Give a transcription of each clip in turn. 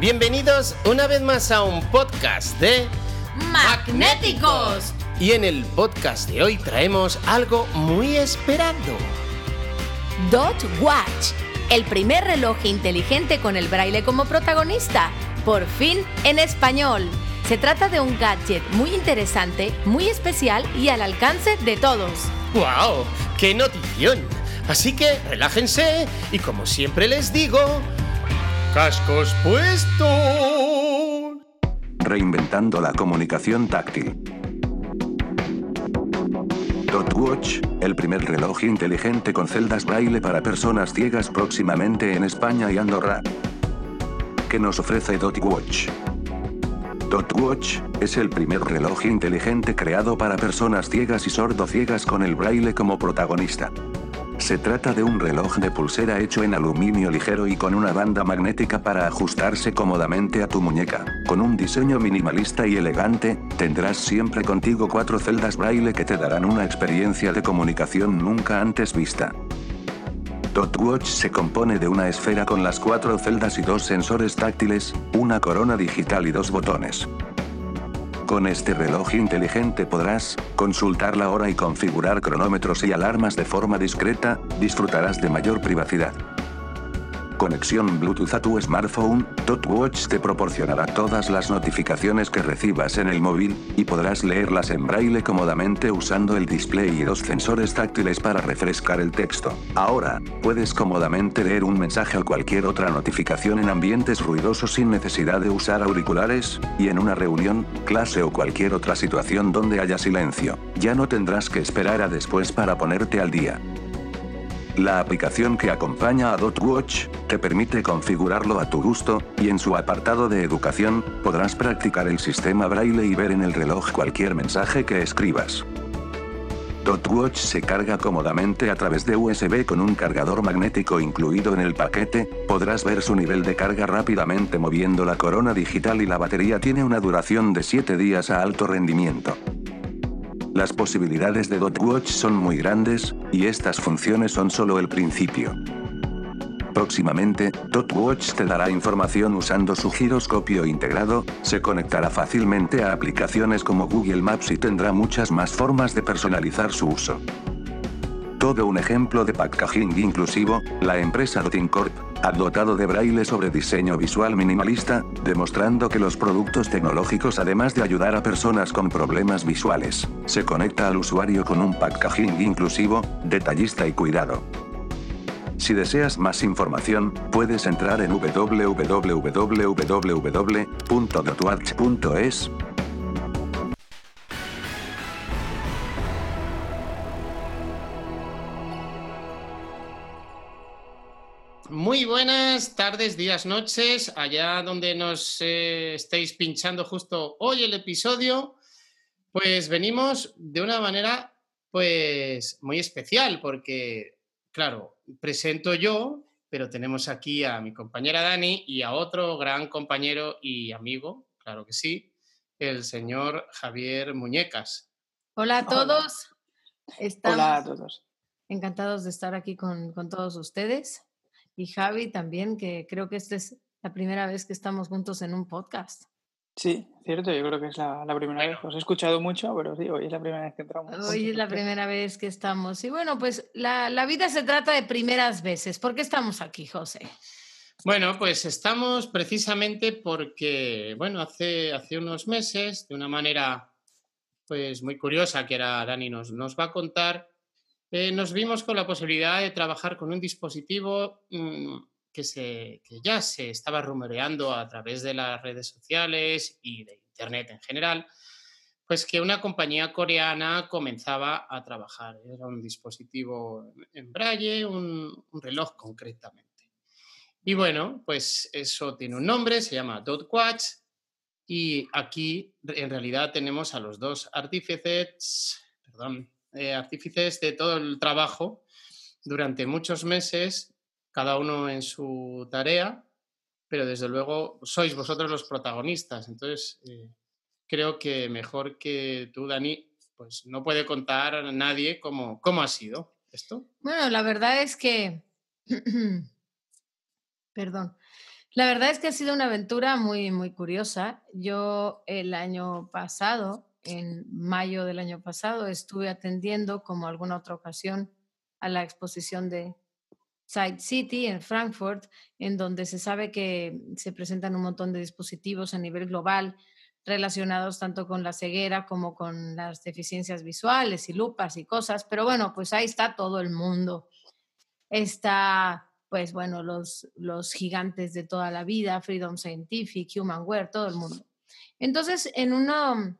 Bienvenidos una vez más a un podcast de Magnéticos. Y en el podcast de hoy traemos algo muy esperado. Dot Watch, el primer reloj inteligente con el braille como protagonista, por fin en español. Se trata de un gadget muy interesante, muy especial y al alcance de todos. ¡Wow! ¡Qué notición! Así que relájense y como siempre les digo, cascos puestos. Reinventando la comunicación táctil. Dot Watch, el primer reloj inteligente con celdas braille para personas ciegas próximamente en España y Andorra. ¿Qué nos ofrece Dot Watch? Dot Watch es el primer reloj inteligente creado para personas ciegas y sordociegas con el braille como protagonista. Se trata de un reloj de pulsera hecho en aluminio ligero y con una banda magnética para ajustarse cómodamente a tu muñeca. Con un diseño minimalista y elegante, tendrás siempre contigo cuatro celdas braille que te darán una experiencia de comunicación nunca antes vista. Dot Watch se compone de una esfera con las cuatro celdas y dos sensores táctiles, una corona digital y dos botones. Con este reloj inteligente podrás consultar la hora y configurar cronómetros y alarmas de forma discreta, disfrutarás de mayor privacidad. Conexión Bluetooth a tu smartphone, Watch te proporcionará todas las notificaciones que recibas en el móvil, y podrás leerlas en braille cómodamente usando el display y dos sensores táctiles para refrescar el texto. Ahora, puedes cómodamente leer un mensaje o cualquier otra notificación en ambientes ruidosos sin necesidad de usar auriculares, y en una reunión, clase o cualquier otra situación donde haya silencio. Ya no tendrás que esperar a después para ponerte al día. La aplicación que acompaña a DotWatch te permite configurarlo a tu gusto, y en su apartado de educación, podrás practicar el sistema braille y ver en el reloj cualquier mensaje que escribas. DotWatch se carga cómodamente a través de USB con un cargador magnético incluido en el paquete, podrás ver su nivel de carga rápidamente moviendo la corona digital y la batería tiene una duración de 7 días a alto rendimiento. Las posibilidades de DotWatch son muy grandes, y estas funciones son solo el principio. Próximamente, DotWatch te dará información usando su giroscopio integrado, se conectará fácilmente a aplicaciones como Google Maps y tendrá muchas más formas de personalizar su uso. Todo un ejemplo de packaging inclusivo, la empresa Corp ha dotado de braille sobre diseño visual minimalista, demostrando que los productos tecnológicos además de ayudar a personas con problemas visuales, se conecta al usuario con un packaging inclusivo, detallista y cuidado. Si deseas más información, puedes entrar en www.dotwatch.es buenas tardes, días, noches, allá donde nos eh, estéis pinchando justo hoy el episodio, pues venimos de una manera pues muy especial porque, claro, presento yo, pero tenemos aquí a mi compañera Dani y a otro gran compañero y amigo, claro que sí, el señor Javier Muñecas. Hola a todos. Hola a todos. Encantados de estar aquí con, con todos ustedes y Javi también, que creo que esta es la primera vez que estamos juntos en un podcast. Sí, cierto, yo creo que es la, primera vez. Os he escuchado mucho, pero sí, hoy es la primera vez que entramos. Hoy es la primera vez que estamos. Y bueno, pues la, la vida se trata de primeras veces. ¿Por qué estamos aquí, José? Bueno, pues estamos precisamente porque, bueno, hace, hace unos meses, de una manera pues muy curiosa que era Dani nos, nos va a contar, eh, nos vimos con la posibilidad de trabajar con un dispositivo mm, que, se, ya se estaba rumoreando a través de las redes sociales y de Internet en general, pues que una compañía coreana comenzaba a trabajar. Era un dispositivo en braille, un, reloj concretamente. Y bueno, pues eso tiene un nombre, se llama DotWatch. Y aquí en realidad tenemos a los dos artífices, perdón, eh, artífices de todo el trabajo durante muchos meses, cada uno en su tarea, pero desde luego sois vosotros los protagonistas. Entonces, eh, creo que mejor que tú, Dani, pues no puede contar a nadie cómo, cómo ha sido esto. Bueno, la verdad es que, perdón, La verdad es que ha sido una aventura muy, muy curiosa. Yo el año pasado, en mayo del año pasado, estuve atendiendo, como alguna otra ocasión, a la exposición de Side City en Frankfurt, en donde se sabe que se presentan un montón de dispositivos a nivel global relacionados tanto con la ceguera como con las deficiencias visuales y lupas y cosas. Pero bueno, pues ahí está todo el mundo. Está pues bueno, los, los gigantes de toda la vida, Freedom Scientific, Humanware, todo el mundo. Entonces, en uno,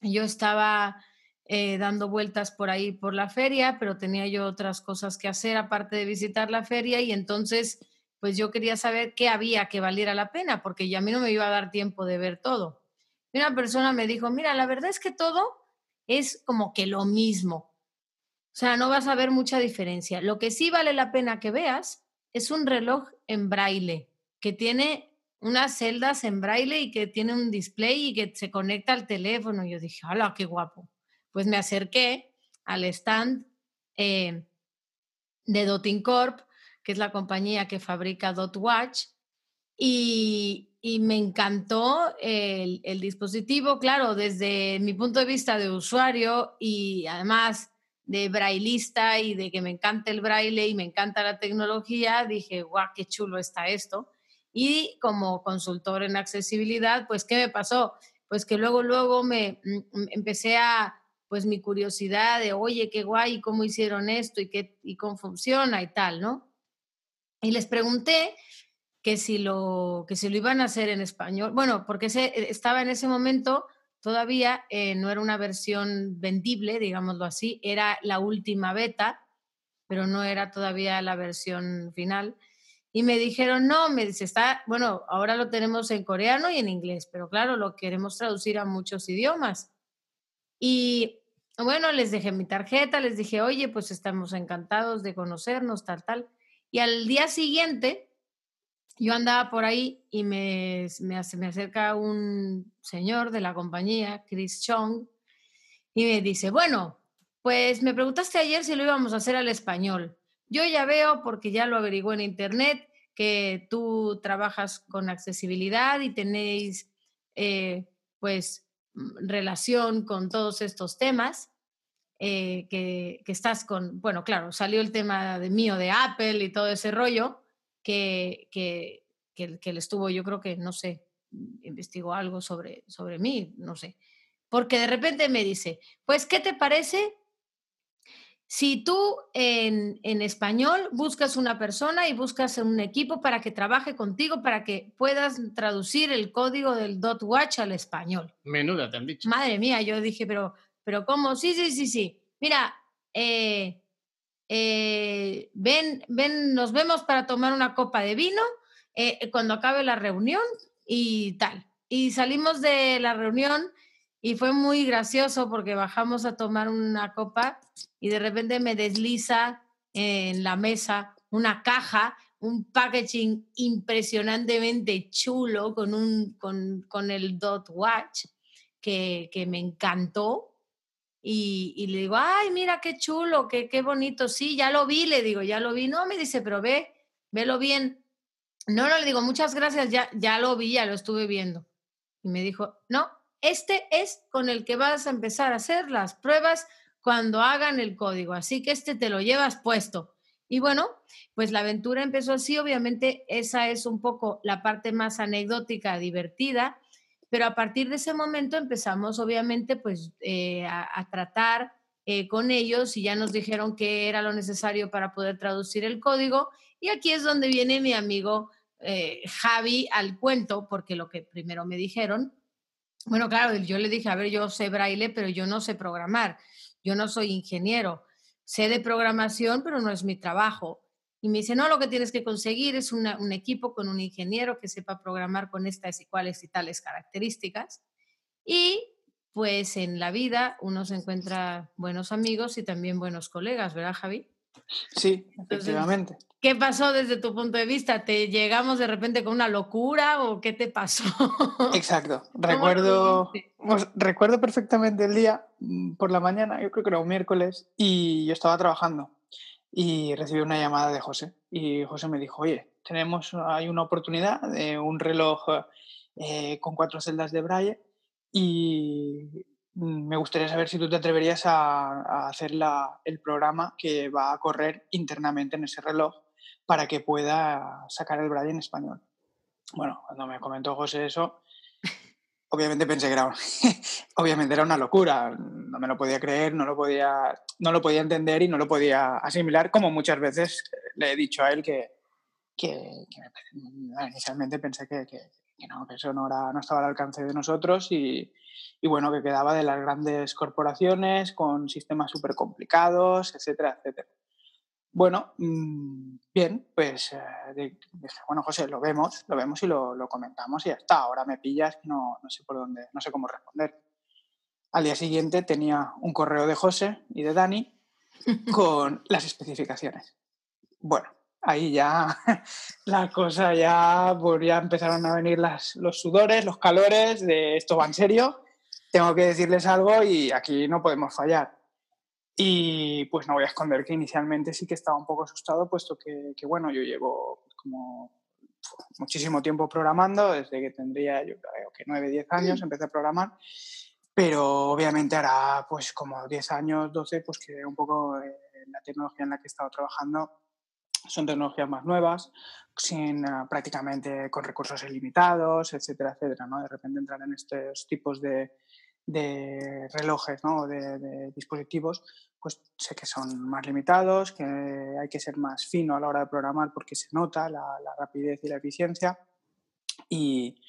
yo estaba eh, dando vueltas por ahí por la feria, pero tenía yo otras cosas que hacer aparte de visitar la feria y entonces, pues yo quería saber qué había que valiera la pena, porque ya a mí no me iba a dar tiempo de ver todo. Y una persona me dijo, mira, la verdad es que todo es como que lo mismo. O sea, no vas a ver mucha diferencia. Lo que sí vale la pena que veas es un reloj en braille que tiene unas celdas en braille y que tiene un display y que se conecta al teléfono. Yo dije, hola, qué guapo! Pues me acerqué al stand eh, de Dotting Corp, que es la compañía que fabrica Dot Watch, y, me encantó el, el, dispositivo, claro, desde mi punto de vista de usuario y además de brailista y de que me encanta el braille y me encanta la tecnología, dije, guau, qué chulo está esto. Y como consultor en accesibilidad, pues, ¿qué me pasó? Pues que luego, luego me mm, empecé a, pues, mi curiosidad de, oye, qué guay, cómo hicieron esto y, qué, y cómo funciona y tal, ¿no? Y les pregunté que si lo, que si lo iban a hacer en español, bueno, porque se, estaba en ese momento todavía eh, no era una versión vendible, digámoslo así, era la última beta, pero no era todavía la versión final. Y me dijeron, no, me dice, está, bueno, ahora lo tenemos en coreano y en inglés, pero claro, lo queremos traducir a muchos idiomas. Y bueno, les dejé mi tarjeta, les dije, oye, pues estamos encantados de conocernos, tal, tal. Y al día siguiente, yo andaba por ahí y me, me, acerca un señor de la compañía, Chris Chong, y me dice, bueno, pues me preguntaste ayer si lo íbamos a hacer al español. Yo ya veo, porque ya lo averigué en internet, que tú trabajas con accesibilidad y tenéis, eh, pues, relación con todos estos temas. Eh, que, que, estás con, bueno, claro, salió el tema de mío de Apple y todo ese rollo, que, que, que, estuvo, yo creo que, no sé, investigó algo sobre, sobre mí, no sé. Porque de repente me dice, pues, ¿qué te parece si tú en, en, español buscas una persona y buscas un equipo para que trabaje contigo, para que puedas traducir el código del dot watch al español. Menuda, te han dicho. Madre mía, yo dije, pero, pero ¿cómo? Sí, sí, sí, sí. Mira, eh, eh, ven, ven, nos vemos para tomar una copa de vino eh, cuando acabe la reunión y tal. Y salimos de la reunión y fue muy gracioso porque bajamos a tomar una copa y de repente me desliza en la mesa una caja, un packaging impresionantemente chulo con, un, con, con el Dot Watch que, que me encantó y, le digo, ay, mira qué chulo, qué, qué bonito. Sí, ya lo vi, le digo, ya lo vi. No, me dice, pero ve, velo bien. No, no, le digo, muchas gracias, ya, ya lo vi, ya lo estuve viendo. Y me dijo, no, este es con el que vas a empezar a hacer las pruebas cuando hagan el código, así que este te lo llevas puesto. Y bueno, pues la aventura empezó así, obviamente esa es un poco la parte más anecdótica, divertida, pero a partir de ese momento empezamos, obviamente, pues eh, a, tratar eh, con ellos y ya nos dijeron que era lo necesario para poder traducir el código. Y aquí es donde viene mi amigo eh, Javi al cuento, porque lo que primero me dijeron, bueno, claro, yo le dije, a ver, yo sé braille, pero yo no sé programar, yo no soy ingeniero, sé de programación, pero no es mi trabajo. Y me dice, no, lo que tienes que conseguir es un equipo con un ingeniero que sepa programar con estas y cuales y tales características. Y pues en la vida uno se encuentra buenos amigos y también buenos colegas, ¿verdad, Javi? Sí, efectivamente. ¿Qué pasó desde tu punto de vista? ¿Te llegamos de repente con una locura o qué te pasó? Exacto. Recuerdo, pues, recuerdo perfectamente el día mm, por la mañana, yo creo que era un miércoles, y yo estaba trabajando y recibí una llamada de José. Y José me dijo, oye, tenemos, hay una oportunidad de un reloj eh, con cuatro celdas de braille y me gustaría saber si tú te atreverías a, hacer el programa que va a correr internamente en ese reloj para que pueda sacar el braille en español. Bueno, cuando me comentó José eso, obviamente pensé que era, obviamente era una locura, no me lo podía creer, no lo podía, no lo podía entender y no lo podía asimilar, como muchas veces le he dicho a él que, que, inicialmente pensé que, no, que eso no, era, no estaba al alcance de nosotros y, y, bueno, que quedaba de las grandes corporaciones con sistemas súper complicados, etcétera, etcétera. Bueno, mm, bien, pues eh, dije, bueno, José, lo vemos, lo vemos y lo, lo, comentamos y ya está. Ahora me pillas no, no sé por dónde, no sé cómo responder. Al día siguiente tenía un correo de José y de Dani con las especificaciones. Bueno, ahí ya la cosa ya, pues ya empezaron a venir las, los sudores, los calores de esto va en serio, tengo que decirles algo y aquí no podemos fallar. Y pues no voy a esconder que inicialmente sí que estaba un poco asustado, puesto que, bueno, yo llevo como muchísimo tiempo programando, desde que tendría, yo creo que 9, 10 años empecé a programar, pero obviamente hará pues como 10 años, 12, pues que un poco eh, la tecnología en la que he estado trabajando son tecnologías más nuevas, sin ah, prácticamente con recursos ilimitados, etcétera, etcétera, ¿no? De repente entrar en estos tipos de, de relojes ¿no? de, de, dispositivos, pues sé que son más limitados, que hay que ser más fino a la hora de programar porque se nota la, la rapidez y la eficiencia. Y,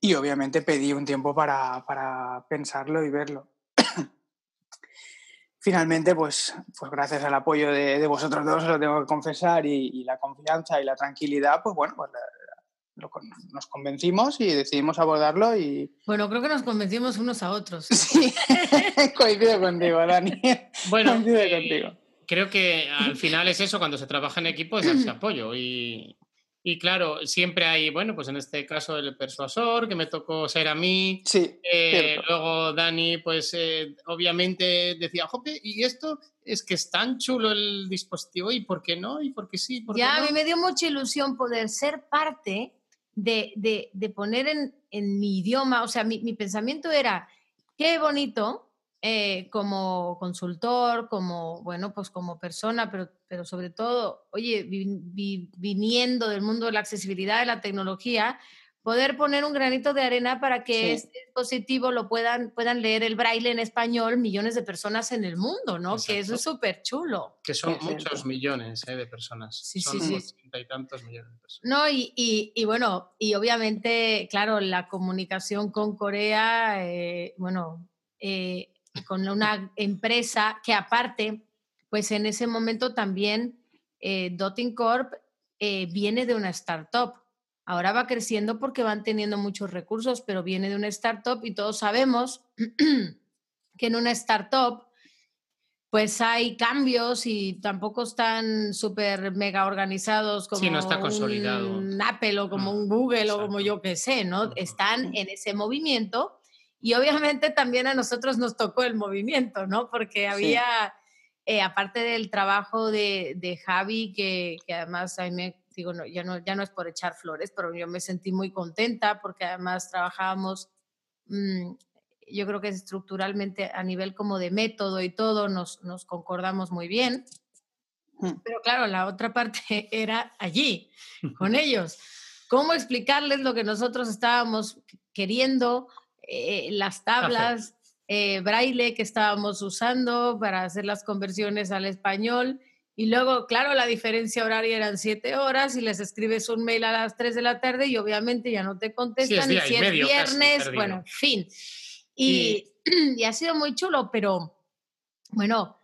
y, obviamente pedí un tiempo para, para pensarlo y verlo. Finalmente, pues, pues gracias al apoyo de, de, vosotros dos, lo tengo que confesar, y, y, la confianza y la tranquilidad, pues bueno, pues nos convencimos y decidimos abordarlo y... Bueno, creo que nos convencimos unos a otros. Sí, coincido contigo, Dani. Bueno, eh, contigo. creo que al final es eso, cuando se trabaja en equipo es ese apoyo y, y, claro, siempre hay, bueno, pues en este caso el persuasor, que me tocó ser a mí. Sí. Eh, luego Dani, pues eh, obviamente decía, Jope, ¿y esto? Es que es tan chulo el dispositivo, ¿y por qué no? ¿Y por qué sí? ¿Por ya, no? a mí me dio mucha ilusión poder ser parte de, de, de poner en, en, mi idioma, o sea, mi, mi pensamiento era, qué bonito eh, como consultor, como, bueno, pues como persona, pero, pero sobre todo, oye, vi, vi, viniendo del mundo de la accesibilidad de la tecnología, poder poner un granito de arena para que sí. este dispositivo lo puedan, puedan leer el braille en español millones de personas en el mundo, ¿no? Exacto. Que eso es súper chulo. Que son sí, muchos millones ¿eh? de personas. Sí, son sí, sí. y tantos millones de personas. No, y, y, y, bueno, y obviamente, claro, la comunicación con Corea, eh, bueno, eh, con una empresa que aparte, pues en ese momento también eh, Dotting Corp eh, viene de una startup Ahora va creciendo porque van teniendo muchos recursos, pero viene de una startup y todos sabemos que en una startup pues hay cambios y tampoco están súper mega organizados como sí, no está consolidado. un Apple o como no, un Google exacto. o como yo que sé, ¿no? Están en ese movimiento y obviamente también a nosotros nos tocó el movimiento, ¿no? Porque había, sí. eh, aparte del trabajo de, de Javi, que, que, además a mí me digo, no, ya, no, ya no es por echar flores, pero yo me sentí muy contenta porque además trabajábamos, mmm, yo creo que estructuralmente a nivel como de método y todo nos, nos concordamos muy bien. Pero claro, la otra parte era allí, con ellos. ¿Cómo explicarles lo que nosotros estábamos queriendo, eh, las tablas, eh, braille que estábamos usando para hacer las conversiones al español? Y luego, claro, la diferencia horaria eran siete horas y les escribes un mail a las tres de la tarde y obviamente ya no te contestan. Sí, y si es viernes, bueno, en fin. Y, y, y, ha sido muy chulo, pero bueno,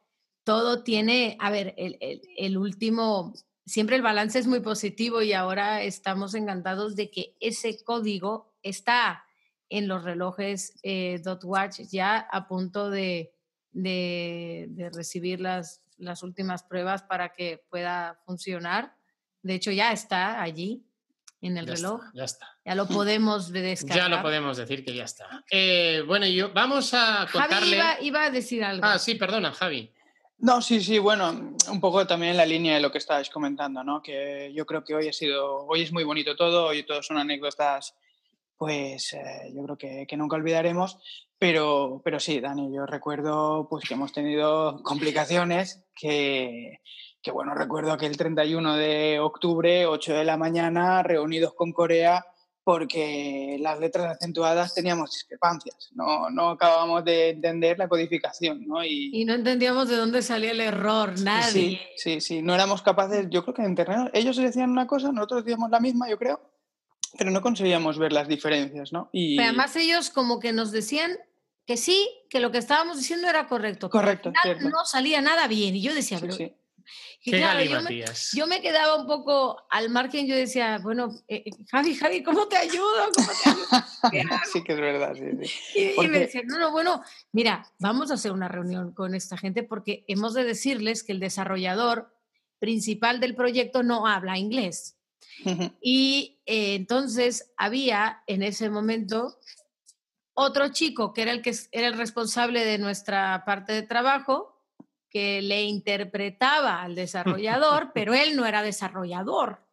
todo tiene, a ver, el, el, el, último, siempre el balance es muy positivo y ahora estamos encantados de que ese código está en los relojes eh, Dot Watch ya a punto de, de, de recibir las las últimas pruebas para que pueda funcionar. De hecho, ya está allí en el ya reloj. Está, ya está. Ya lo podemos descargar. Ya lo podemos decir que ya está. Eh, bueno, yo vamos a contarle... Javi iba, iba, a decir algo. Ah, sí, perdona, Javi. No, sí, sí, bueno, un poco también en la línea de lo que estabais comentando, ¿no? Que yo creo que hoy ha sido, hoy es muy bonito todo, hoy todos son anécdotas, pues eh, yo creo que, que, nunca olvidaremos, pero, pero sí, Dani, yo recuerdo pues que hemos tenido complicaciones, que, que bueno, recuerdo que el 31 de octubre, 8 de la mañana, reunidos con Corea, porque las letras acentuadas teníamos discrepancias, no, no acabábamos de entender la codificación. ¿no? Y, no entendíamos de dónde salía el error, nadie. Sí, sí, sí, no éramos capaces, yo creo que en Internet ellos decían una cosa, nosotros decíamos la misma, yo creo, pero no conseguíamos ver las diferencias. ¿no? Y... además ellos como que nos decían que sí, que lo que estábamos diciendo era correcto. Correcto. no salía nada bien. Y yo decía, pero yo, me, quedaba un poco al margen, yo decía, bueno, eh, eh, Javi, Javi, ¿cómo te ayudo? sí que es verdad, Y, me decían, no, no, bueno, mira, vamos a hacer una reunión con esta gente porque hemos de decirles que el desarrollador principal del proyecto no habla inglés. Y eh, entonces había en ese momento otro chico que era el que era el responsable de nuestra parte de trabajo, que le interpretaba al desarrollador, pero él no era desarrollador.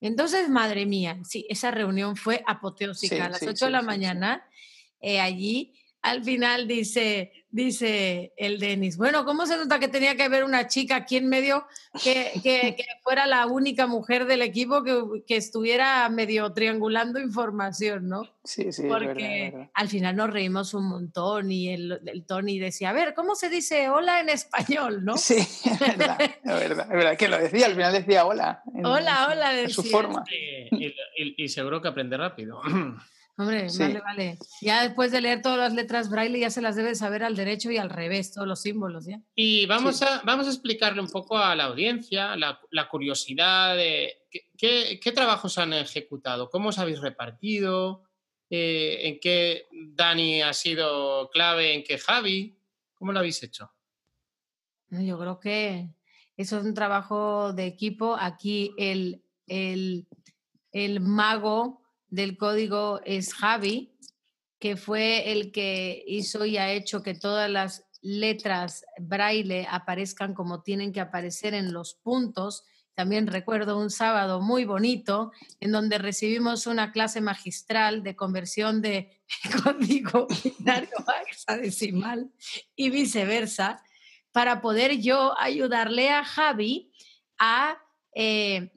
Entonces, madre mía, sí, esa reunión fue apoteósica. a las 8 de la mañana, eh, allí, al final dice, dice el Denis, bueno, ¿cómo se nota que tenía que haber una chica aquí en medio que, que, fuera la única mujer del equipo que, que, estuviera medio triangulando información, ¿no? Sí, sí. Porque al final nos reímos un montón y el, el, Tony decía, a ver, ¿cómo se dice hola en español, no? Sí, es verdad, es verdad, es verdad que lo decía, al final decía hola. hola, hola, de su forma. y, y seguro que aprende rápido. Hombre, vale, vale. Ya después de leer todas las letras braille ya se las debe saber al derecho y al revés, todos los símbolos, ¿ya? Y vamos, a, vamos a explicarle un poco a la audiencia la, curiosidad de qué, qué, trabajos han ejecutado, cómo os habéis repartido, eh, en qué Dani ha sido clave, en qué Javi, ¿cómo lo habéis hecho? Yo creo que eso es un trabajo de equipo. Aquí el, el, el mago del código es Javi, que fue el que hizo y ha hecho que todas las letras braille aparezcan como tienen que aparecer en los puntos. También recuerdo un sábado muy bonito en donde recibimos una clase magistral de conversión de código binario a hexadecimal y viceversa, para poder yo ayudarle a Javi a eh,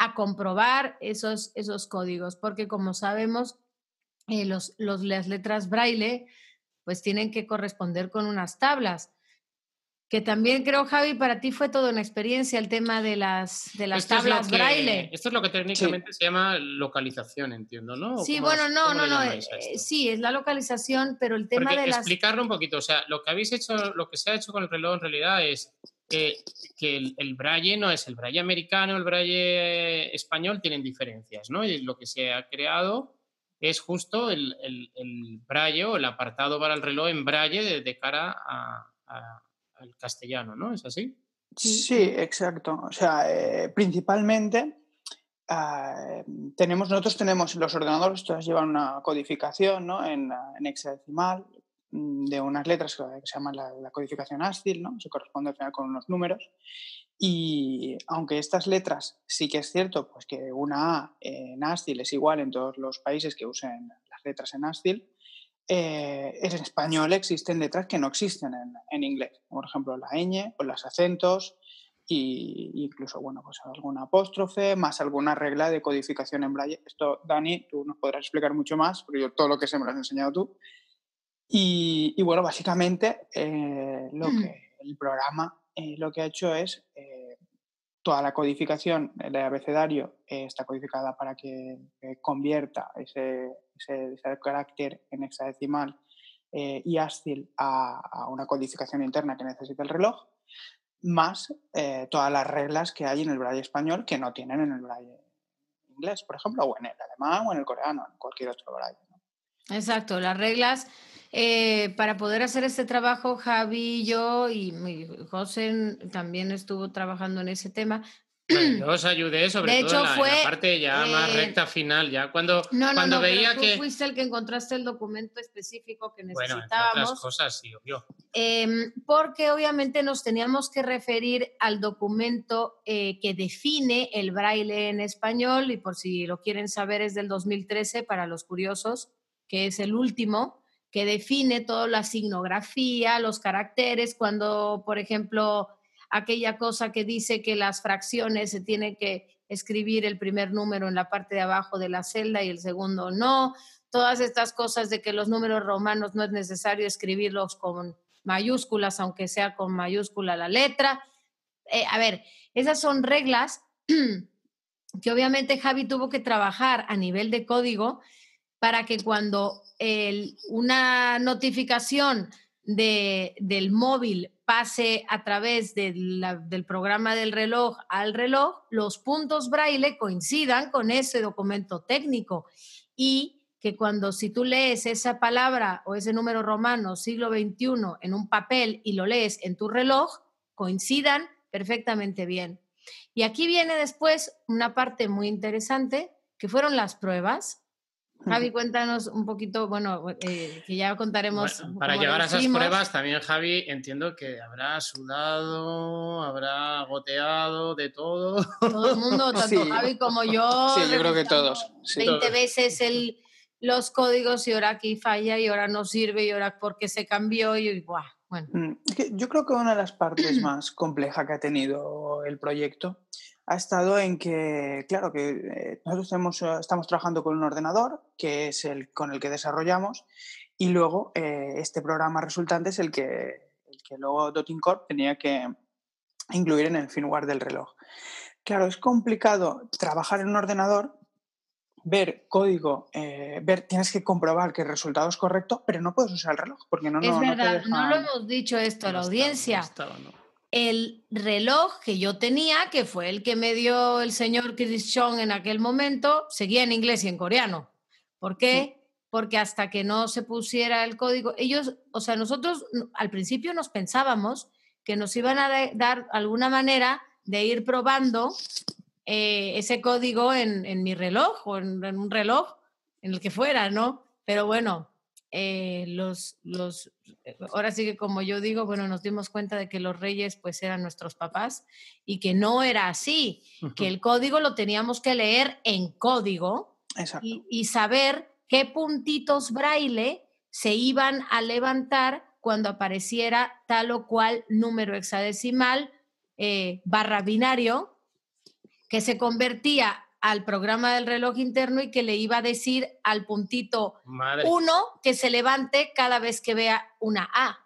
a comprobar esos, esos códigos, porque como sabemos, eh, los, los, las letras braille pues tienen que corresponder con unas tablas. Que también creo, Javi, para ti fue toda una experiencia el tema de las, de las tablas braille. Esto es lo que técnicamente se llama localización, entiendo, ¿no? Sí, bueno, no, no, no. Eh, sí, es la localización, pero el tema de las. Explicarlo un poquito, o sea, lo que habéis hecho, lo que se ha hecho con el reloj en realidad es que el, el, braille no es el braille americano, el braille español tienen diferencias, ¿no? Y lo que se ha creado es justo el, el, braille o el apartado para el reloj en braille de, cara al castellano, ¿no? ¿Es así? Sí, exacto. O sea, eh, principalmente ah, tenemos, nosotros tenemos los ordenadores, todos llevan una codificación ¿no? en, en hexadecimal, de unas letras que se llama la, codificación ASCII, ¿no? se corresponde al final con unos números. Y aunque estas letras sí que es cierto pues que una A en ASCII es igual en todos los países que usen las letras en ASCII, eh, en español existen letras que no existen en, en, inglés, por ejemplo la ñ o los acentos e incluso bueno, pues alguna apóstrofe, más alguna regla de codificación en braille. Esto, Dani, tú nos podrás explicar mucho más, porque yo todo lo que sé me lo has enseñado tú. Y, bueno, básicamente eh, lo mm. que el programa eh, lo que ha hecho es eh, toda la codificación del abecedario está codificada para que convierta ese, ese, carácter en hexadecimal y ASCII a, una codificación interna que necesita el reloj, más todas las reglas que hay en el braille español que no tienen en el braille inglés, por ejemplo, o en el alemán o en el coreano, en cualquier otro braille. Exacto, las reglas eh, para poder hacer este trabajo, Javi, yo y José también estuvo trabajando en ese tema. yo os ayudé sobre De todo hecho, en la, en la fue, parte ya más eh, recta final, ya cuando, No, no, cuando no, pero veía tú que... fuiste el que encontraste el documento específico que Bueno, necesitábamos. otras cosas, sí, obvio. Em, porque obviamente nos teníamos que referir al documento eh, que define el braille en español y por si lo quieren saber es del 2013 para los curiosos, que es el último, que define toda la signografía, los caracteres, cuando, por ejemplo, aquella cosa que dice que las fracciones se tienen que escribir el primer número en la parte de abajo de la celda y el segundo no, todas estas cosas de que los números romanos no es necesario escribirlos con mayúsculas, aunque sea con mayúscula la letra. Eh, a ver, esas son reglas que obviamente Javi tuvo que trabajar a nivel de código para que cuando una notificación de- del móvil pase a través del programa del reloj al reloj, los puntos braille coincidan con ese documento técnico y que cuando si tú lees esa palabra o ese número romano siglo XXI en un papel y lo lees en tu reloj, coincidan perfectamente bien. Y aquí viene después una parte muy interesante, que fueron las pruebas. Javi, cuéntanos un poquito, bueno, eh, que ya contaremos. Bueno, para llegar a esas pruebas también, Javi, entiendo que habrá sudado, habrá goteado, de todo. Todo el mundo, tanto Sí. Javi como yo. Sí, yo creo que todos. sí. 20 Todos. veces el, los códigos y ahora aquí falla y ahora no sirve y ahora porque se cambió y buah, bueno. Mm, Yo creo que una de las partes más complejas que ha tenido el proyecto ha estado en que, claro, que eh, nosotros eh, estamos trabajando con un ordenador, que es el con el que desarrollamos, y luego eh, este programa resultante es el que, el que luego Dotting Corp tenía que incluir en el firmware del reloj. Claro, es complicado trabajar en un ordenador, ver código, eh, ver, tienes que comprobar que el resultado es correcto, pero no puedes usar el reloj, porque no, es no, no te verdad, no, lo dejan- hemos dicho esto a la estaba, audiencia. estaba, ¿no? El reloj que yo tenía, que fue el que me dio el señor Chris Chong en aquel momento, seguía en inglés y en coreano. ¿Por qué? Porque hasta que no se pusiera el código, ellos, o sea, nosotros al principio nos pensábamos que nos iban a da- dar alguna manera de ir probando eh, ese código en, en mi reloj o en, en un reloj, en el que fuera, ¿no? Pero bueno, eh, los, los, eh, ahora sí que como yo digo, bueno, nos dimos cuenta de que los reyes pues eran nuestros papás y que no era así, que el código lo teníamos que leer en código y saber qué puntitos braille se iban a levantar cuando apareciera tal o cual número hexadecimal eh, barra binario que se convertía al programa del reloj interno y que le iba a decir al puntito Madre. uno que se levante cada vez que vea una A.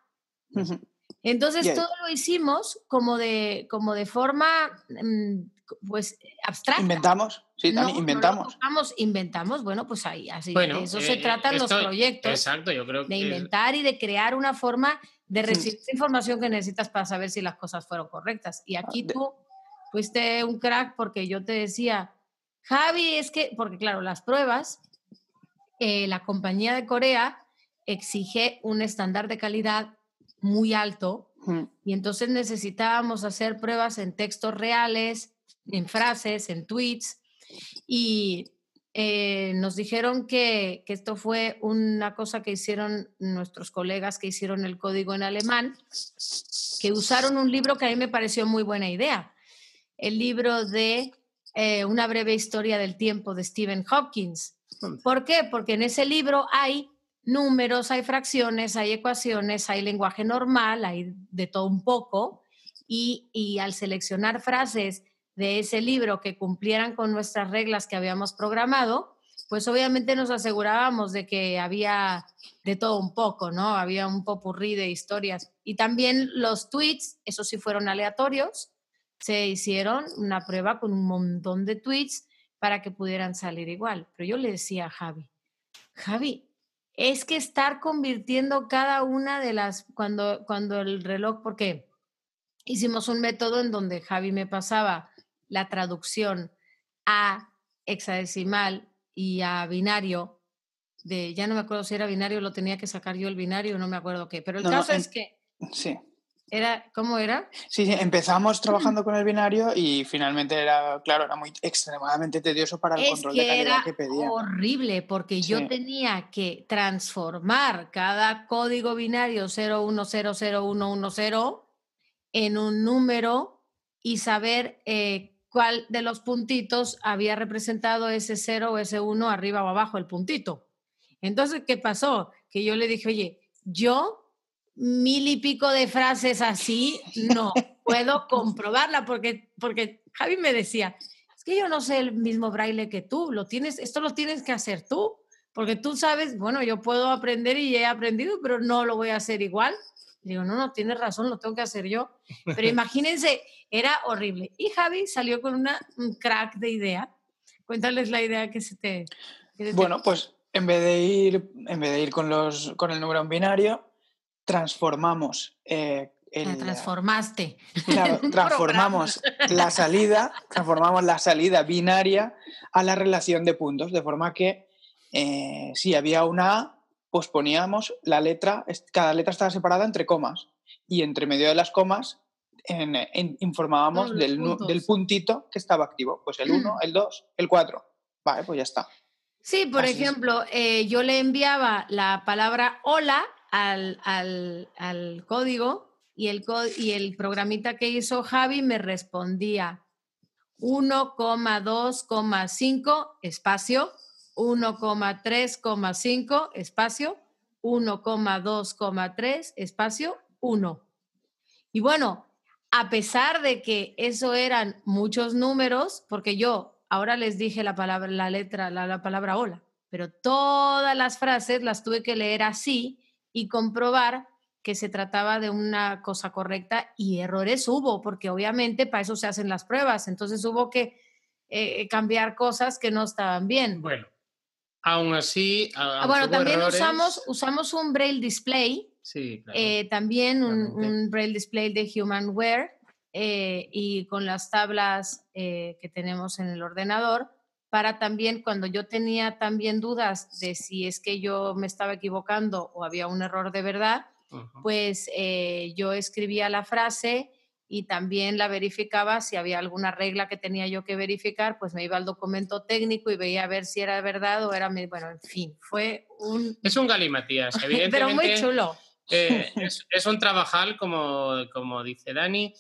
Entonces todo lo hicimos como de, como de forma mm, pues abstracta. Inventamos, sí, No, Dani, no inventamos. inventamos, bueno, pues ahí, así, Bueno, de eso eh, se eh, tratan los esto- proyectos, Exacto, yo creo de inventar y de crear una forma de Sí. recibir información que necesitas para saber si las cosas fueron correctas. Y aquí de- tú fuiste un crack porque yo te decía, Javi, es que, porque claro, las pruebas, eh, la compañía de Corea exige un estándar de calidad muy alto y entonces necesitábamos hacer pruebas en textos reales, en frases, en tweets. Y eh, nos dijeron que, que esto fue una cosa que hicieron nuestros colegas que hicieron el código en alemán, que usaron un libro que a mí me pareció muy buena idea. El libro de eh, Una breve historia del tiempo de Stephen Hopkins. ¿Por qué? Porque en ese libro hay números, hay fracciones, hay ecuaciones, hay lenguaje normal, hay de todo un poco. Y, y al seleccionar frases de ese libro que cumplieran con nuestras reglas que habíamos programado, pues obviamente nos asegurábamos de que había de todo un poco, ¿no? Había un popurrí de historias. Y también los tweets, esos sí fueron aleatorios, se hicieron una prueba con un montón de tweets para que pudieran salir igual. Pero yo le decía a Javi, Javi, es que estar convirtiendo cada una de las, cuando, cuando el reloj, porque hicimos un método en donde Javi me pasaba la traducción a hexadecimal y a binario, de, ya no me acuerdo si era binario, lo tenía que sacar yo el binario, no me acuerdo qué, pero el No, no, caso en- es que Sí. Era, ¿Cómo era? Sí, sí, empezamos trabajando con el binario y finalmente era, claro, era muy extremadamente tedioso para el control de calidad que pedía. Horrible, porque yo tenía que transformar cada código binario 01001110 en un número y saber eh, cuál de los puntitos había representado ese 0 o ese 1 arriba o abajo, el puntito. Entonces, ¿qué pasó? Que yo le dije, oye, yo mil y pico de frases así, no puedo comprobarla porque, porque Javi me decía, es que yo no sé el mismo braille que tú, lo tienes, esto lo tienes que hacer tú, porque tú sabes, bueno, yo puedo aprender y he aprendido, pero no lo voy a hacer igual. digo, no, no, tienes razón, lo tengo que hacer yo. Pero imagínense, era horrible. Y Javi salió con una, un crack de idea. Cuéntales la idea que se te... bueno, pues en vez de ir, en vez de ir con, los, con el número en binario, transformamos eh, el, transformaste. Claro, transformamos la salida, transformamos la salida binaria a la relación de puntos, de forma que eh, si había una A, pues poníamos la letra, cada letra estaba separada entre comas y entre medio de las comas informábamos del, del, puntito que estaba activo, pues el 1, el 2, el 4. Vale, pues ya está. Sí, por ejemplo, eh, yo le enviaba la palabra hola al, código y el, y el programita que hizo Javi me respondía 1,2,5 espacio, 1,3,5 espacio, 1,2,3 espacio, 1. Y bueno, a pesar de que eso eran muchos números, porque yo ahora les dije la palabra, la letra, la, la palabra hola, pero todas las frases las tuve que leer así y comprobar que se trataba de una cosa correcta y errores hubo, porque obviamente para eso se hacen las pruebas, entonces hubo que eh, cambiar cosas que no estaban bien. Bueno, aún así... Ah, bueno, también usamos, usamos un Braille Display, sí, eh, también un, Braille Display de HumanWare eh, y con las tablas que tenemos en el ordenador para también cuando yo tenía también dudas de si es que yo me estaba equivocando o había un error de verdad, pues eh, yo escribía la frase y también la verificaba si había alguna regla que tenía yo que verificar, pues me iba al documento técnico y veía a ver si era verdad o era, bueno, en fin, fue un... Es un galimatías, evidentemente. Pero muy chulo. Eh, es, es, un trabajal, como, como dice Dani,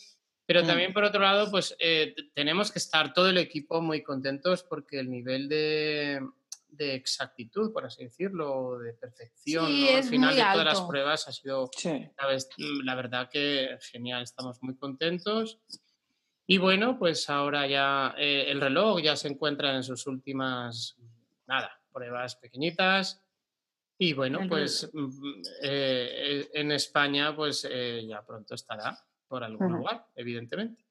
pero también, por otro lado, pues eh, tenemos que estar todo el equipo muy contentos porque el nivel de, de exactitud, por así decirlo, de perfección al final de todas las pruebas ha sido, la, verdad que genial, estamos muy contentos. Y bueno, pues ahora ya eh, el reloj ya se encuentra en sus últimas, nada, pruebas pequeñitas. Y bueno, pues mm, eh, en España pues ya pronto estará por algún lugar, evidentemente.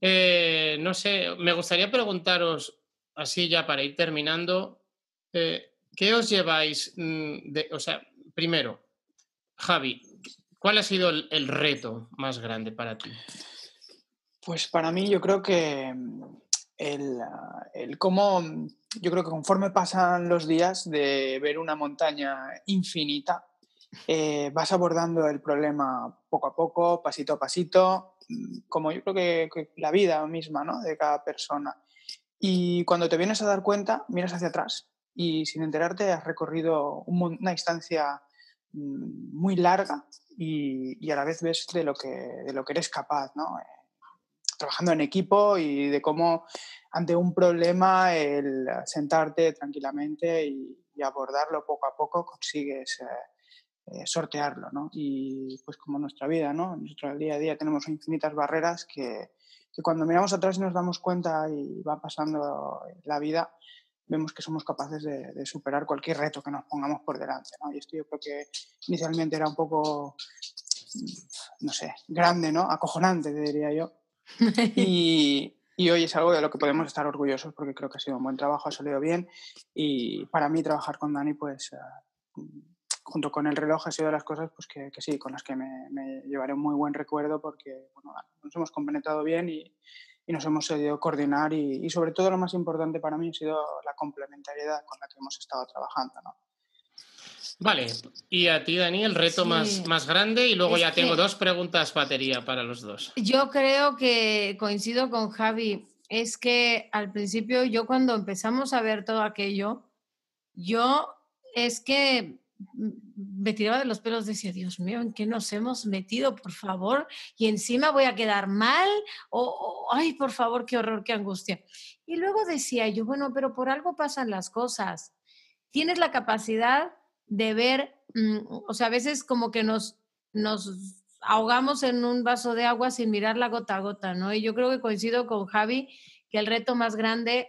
Eh, no sé, me gustaría preguntaros, así ya para ir terminando, eh, ¿qué os lleváis mm, de, o sea, primero, Javi, ¿cuál ha sido el, reto más grande para ti? Pues para mí yo creo que mm, el, el, cómo, yo creo que conforme pasan los días de ver una montaña infinita, eh, vas abordando el problema poco a poco, pasito a pasito, mm, como yo creo que, la vida misma ¿no? de cada persona. Y cuando te vienes a dar cuenta, miras hacia atrás y sin enterarte has recorrido una distancia mm, muy larga y, a la vez ves de lo que, de lo que eres capaz, ¿no? Eh, trabajando en equipo y de cómo ante un problema el sentarte tranquilamente y, abordarlo poco a poco consigues eh, eh, sortearlo, ¿no? Y pues como nuestra vida, ¿no? En nuestro día a día tenemos infinitas barreras que, que, cuando miramos atrás y nos damos cuenta y va pasando la vida, vemos que somos capaces de, superar cualquier reto que nos pongamos por delante, ¿no? Y esto yo creo que inicialmente era un poco, no sé, grande, ¿no? Acojonante, diría yo. Y, y hoy es algo de lo que podemos estar orgullosos porque creo que ha sido un buen trabajo, ha salido bien y para mí trabajar con Dani pues eh, junto con el reloj ha sido de las cosas pues, que, que sí, con las que me, me, llevaré un muy buen recuerdo porque bueno, nos hemos compenetrado bien y, y nos hemos sabido coordinar y, y, sobre todo lo más importante para mí ha sido la complementariedad con la que hemos estado trabajando. ¿no? Vale, y a ti, Dani, el reto más, Sí. más grande y luego Es ya tengo dos preguntas batería para los dos. Yo creo que coincido con Javi. Es que al principio yo cuando empezamos a ver todo aquello, yo es que me tiraba de los pelos, decía, Dios mío, ¿en qué nos hemos metido, por favor? Y encima voy a quedar mal, o, o, ay, por favor, qué horror, qué angustia. Y luego decía yo, bueno, pero por algo pasan las cosas. Tienes la capacidad de ver, mm, o sea, a veces como que nos, nos ahogamos en un vaso de agua sin mirar la gota a gota, ¿no? Y yo creo que coincido con Javi que el reto más grande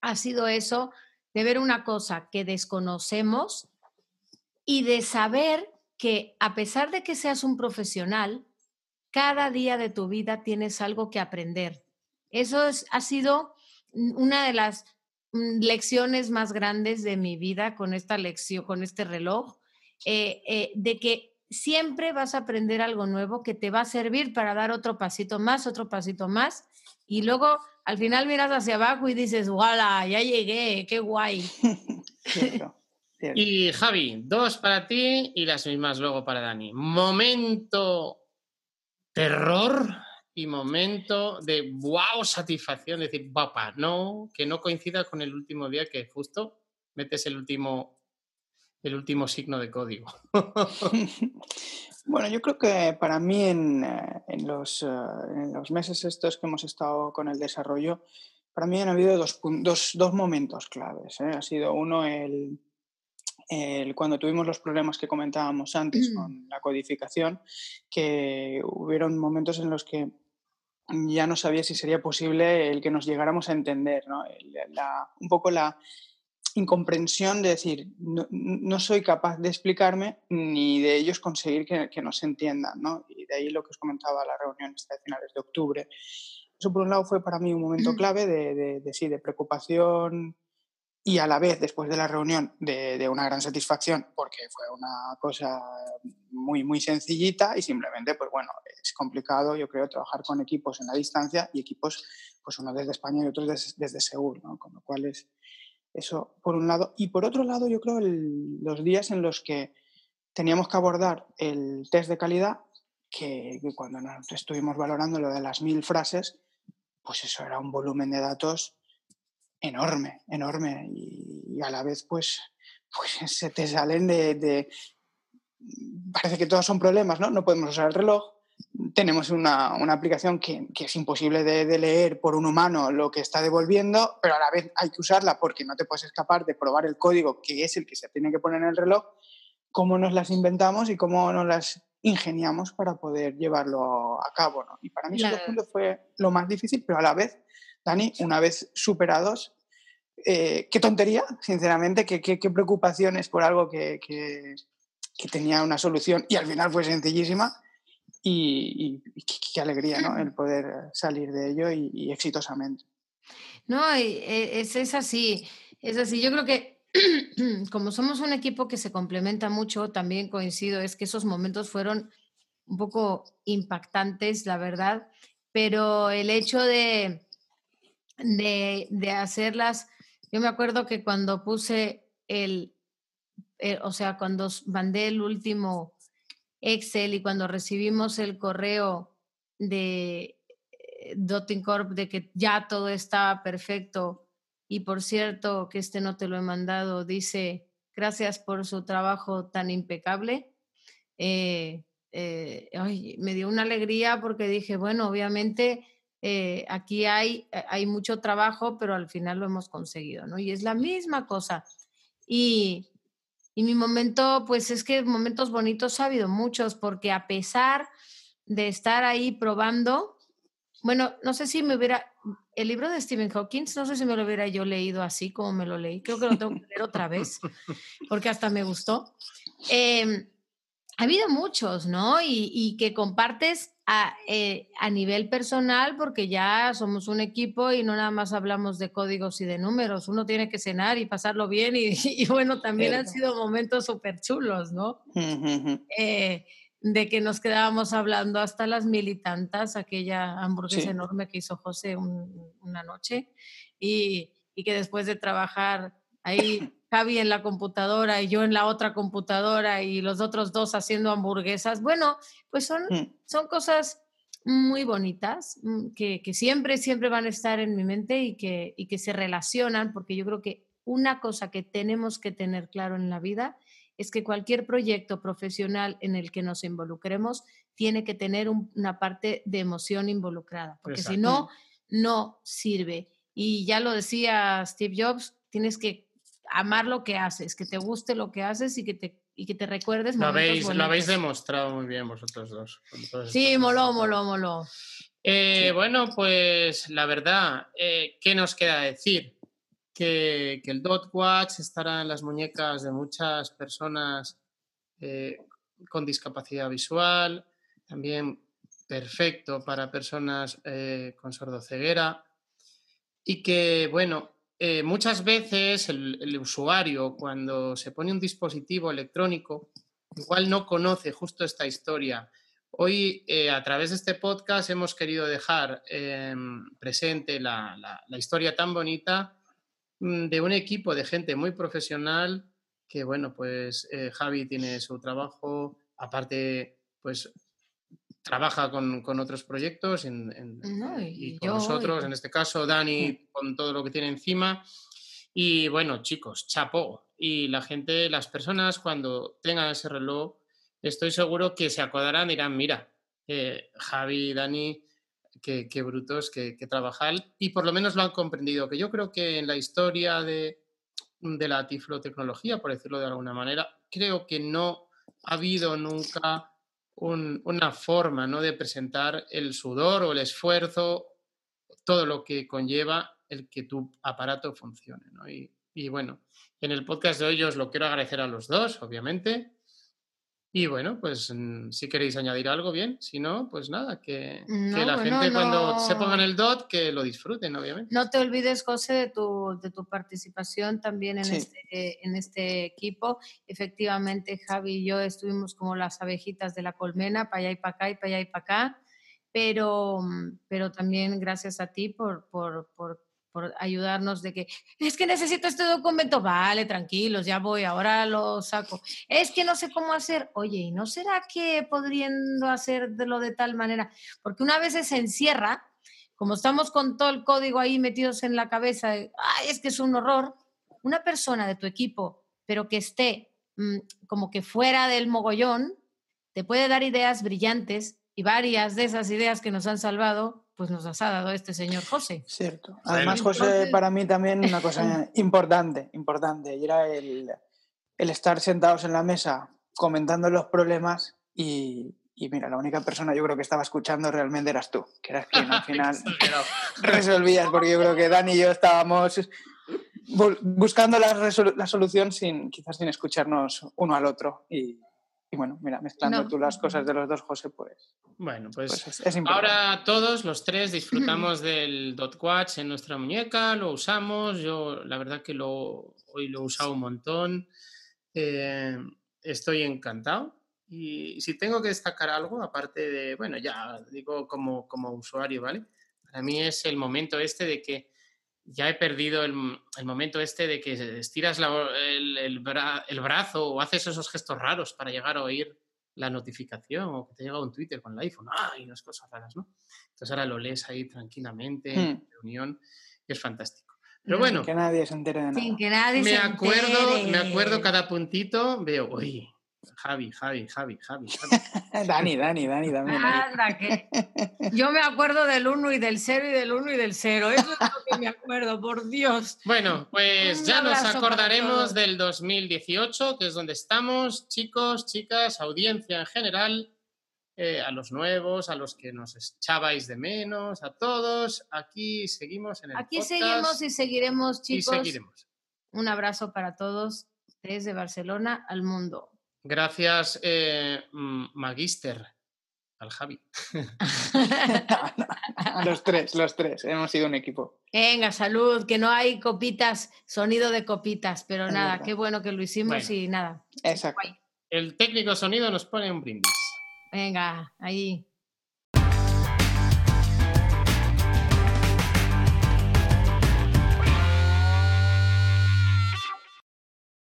ha sido eso, de ver una cosa que desconocemos y de saber que a pesar de que seas un profesional, cada día de tu vida tienes algo que aprender. Eso es- ha sido una de las mm, lecciones más grandes de mi vida con esta lección, con este reloj, eh, eh, de que siempre vas a aprender algo nuevo que te va a servir para dar otro pasito más, otro pasito más, y luego al final miras hacia abajo y dices, ¡wala! Ya llegué, qué guay. Y Javi, dos para ti y las mismas luego para Dani. Momento terror y momento de wow, satisfacción, decir, papá, no, que no coincida con el último día que justo metes el último, el último signo de código. Bueno, yo creo que para mí en, eh, en los, eh, en los meses estos que hemos estado con el desarrollo, para mí han habido dos, pun- dos, dos momentos claves. ¿eh? Ha sido uno el, el cuando tuvimos los problemas que comentábamos antes Mm. con la codificación, que hubieron momentos en los que ya no sabía si sería posible el que nos llegáramos a entender, ¿no? La- un poco la incomprensión de decir, no, no soy capaz de explicarme ni de ellos conseguir que, que nos entiendan, ¿no? Y de ahí lo que os comentaba la reunión esta de finales de octubre. Eso por un lado fue para mí un momento clave de, de- de sí, de preocupación y a la vez, después de la reunión, de, de una gran satisfacción, porque fue una cosa muy, muy sencillita y simplemente, pues bueno, es complicado, yo creo, trabajar con equipos en la distancia y equipos, pues uno desde España y otros desde, desde Seúl, ¿no? Con lo cual es eso por un lado. Y por otro lado, yo creo los días en los que teníamos que abordar el test de calidad, que, que cuando nos estuvimos valorando lo de las mil frases, pues eso era un volumen de datos enorme, enorme. Y, y a la vez, pues, pues se te salen de, de- Parece que todos son problemas, ¿no? No podemos usar el reloj. Tenemos una, una aplicación que, que es imposible de, de leer por un humano lo que está devolviendo, pero a la vez hay que usarla porque no te puedes escapar de probar el código que es el que se tiene que poner en el reloj. Cómo nos las inventamos y cómo nos las ingeniamos para poder llevarlo a cabo, ¿no? Y para mí La- ese punto fue lo más difícil, pero a la vez, Dani, una vez superados, eh, qué tontería, sinceramente, qué, qué, qué preocupaciones por algo que, que- que tenía una solución y al final fue sencillísima y, y- y qué, qué alegría, ¿no? El poder salir de ello y, y exitosamente. No, eh, es, es así, es así. Yo creo que como somos un equipo que se complementa mucho, también coincido, es que esos momentos fueron un poco impactantes, la verdad, pero el hecho de, de, de hacerlas, yo me acuerdo que cuando puse el, eh, o sea, cuando mandé el último Excel y cuando recibimos el correo de eh, Dotting Corp de que ya todo estaba perfecto y por cierto que este no te lo he mandado, dice gracias por su trabajo tan impecable. Eh, ay, me dio una alegría porque dije, bueno, obviamente eh, aquí hay, eh, hay mucho trabajo, pero al final lo hemos conseguido, ¿no? Y es la misma cosa. Y, y mi momento, pues es que momentos bonitos ha habido muchos, porque a pesar de estar ahí probando, bueno, no sé si me hubiera, el libro de Stephen Hawking, no sé si me lo hubiera yo leído así como me lo leí, creo que lo tengo que leer otra vez, porque hasta me gustó. Eh, ha habido muchos, ¿no? Y, y que compartes a, eh, a, nivel personal, porque ya somos un equipo y no nada más hablamos de códigos y de números. Uno tiene que cenar y pasarlo bien y, y bueno, también Cierto. han sido momentos súper chulos, ¿no? Uh -huh. eh, de que nos quedábamos hablando hasta las mil y tantas, aquella hamburguesa sí. enorme que hizo José un, una noche, y, y, que después de trabajar Ahí Javi en la computadora y yo en la otra computadora y los otros dos haciendo hamburguesas. Bueno, pues son, Mm. son cosas muy bonitas mm, que, que siempre, siempre van a estar en mi mente y que, y que se relacionan, porque yo creo que una cosa que tenemos que tener claro en la vida es que cualquier proyecto profesional en el que nos involucremos tiene que tener un- una parte de emoción involucrada, porque si Exacto. no, no sirve. Y ya lo decía Steve Jobs, tienes que amar lo que haces, que te guste lo que haces y que te, y que te recuerdes. Lo habéis, lo habéis demostrado muy bien vosotros dos. Sí, moló, moló, moló. Eh, Bueno, pues la verdad, eh, ¿qué nos queda decir? Que, que el Dot Watch estará en las muñecas de muchas personas eh, con discapacidad visual, también perfecto para personas con sordoceguera y que, bueno, eh, muchas veces el, usuario cuando se pone un dispositivo electrónico igual no conoce justo esta historia. Hoy, eh, a través de este podcast, hemos querido dejar eh, presente la, la- la historia tan bonita mm, de un equipo de gente muy profesional que, bueno, pues Javi tiene su trabajo, aparte, pues trabaja con, con otros proyectos en- en- No, y, y con yo, nosotros, y- en este caso Dani con todo lo que tiene encima. Y bueno, chicos, chapó. Y la gente, las personas cuando tengan ese reloj, estoy seguro que se acordarán y dirán, mira, eh, Javi, Dani, qué, qué brutos, que, que trabajar. Y por lo menos lo han comprendido, que yo creo que en la historia de, de la tiflotecnología, por decirlo de alguna manera, creo que no ha habido nunca un- una forma ¿no? de presentar el sudor o el esfuerzo, todo lo que conlleva el que tu aparato funcione. Y, bueno, en el podcast de hoy os lo quiero agradecer a los dos, obviamente. Y bueno, pues mm, si queréis añadir algo, bien. Si no, pues nada, que, que la bueno, gente cuando se pongan el DOT, que lo disfruten, obviamente. No te olvides, José, de tu, de tu participación también en, Sí. este, en este equipo. Efectivamente, Javi y yo estuvimos como las abejitas de la colmena, para allá y para acá y para allá y para acá, pero, mm, pero también gracias a ti por, por, por, por ayudarnos de que, es que necesito este documento, vale, tranquilos, ya voy, ahora lo saco. Es que no sé cómo hacer, oye, ¿y no será que podriendo hacerlo de tal manera? Porque una vez se encierra, como estamos con todo el código ahí metidos en la cabeza, es que es un horror, una persona de tu equipo, pero que esté mm, como que fuera del mogollón, te puede dar ideas brillantes y varias de esas ideas que nos han salvado, pues nos las ha dado este señor José. Cierto. Además, José, para mí también una cosa importante, importante, y era el, el estar sentados en la mesa comentando los problemas y, y mira, la única persona yo creo que estaba escuchando realmente eras tú, que eras quien al final resolvías, porque yo creo que Dani y yo estábamos bu- buscando la, la solución sin quizás sin escucharnos uno al otro. Y, y bueno, mira, mezclando No. tú las cosas de los dos, José, pues, Bueno, pues, pues es, es importante. ahora todos los tres disfrutamos del Dot Watch en nuestra muñeca, lo usamos. Yo, la verdad, que lo, hoy lo he usado un montón. Eh, estoy encantado. Y si tengo que destacar algo, aparte de, bueno, ya digo como, como usuario, ¿vale? Para mí es el momento este de que ya he perdido el, el momento este de que estiras la- el, el bra- el brazo o haces esos gestos raros para llegar a oír la notificación o que te llega un Twitter con el iPhone. ¡Ay! Unas cosas raras, ¿no? Entonces ahora lo lees ahí tranquilamente en Hmm. reunión y es fantástico. Pero Mm, bueno, Que nadie se entere de nada. Sin que nadie me se acuerdo, me entere. acuerdo cada puntito, veo, oye, Javi, Javi, Javi, Javi, Javi. Dani, Dani, Dani. Anda, que yo me acuerdo del 1 y del 0 y del 1 y del 0. Eso es lo que me acuerdo, por Dios. Bueno, pues Un ya nos acordaremos del 2018, que es donde estamos, chicos, chicas, audiencia en general, eh, a los nuevos, a los que nos echabais de menos, a todos. Aquí seguimos en el Aquí podcast seguimos y seguiremos, y chicos. seguiremos. Un abrazo para todos desde Barcelona al mundo. Gracias, eh, Magister, al Javi. los tres, los tres. Hemos sido un equipo. Venga, salud, que no hay copitas, sonido de copitas, pero Es nada, verdad. qué bueno que lo hicimos Bueno. y nada. Exacto. El técnico sonido nos pone un brindis. Venga, ahí.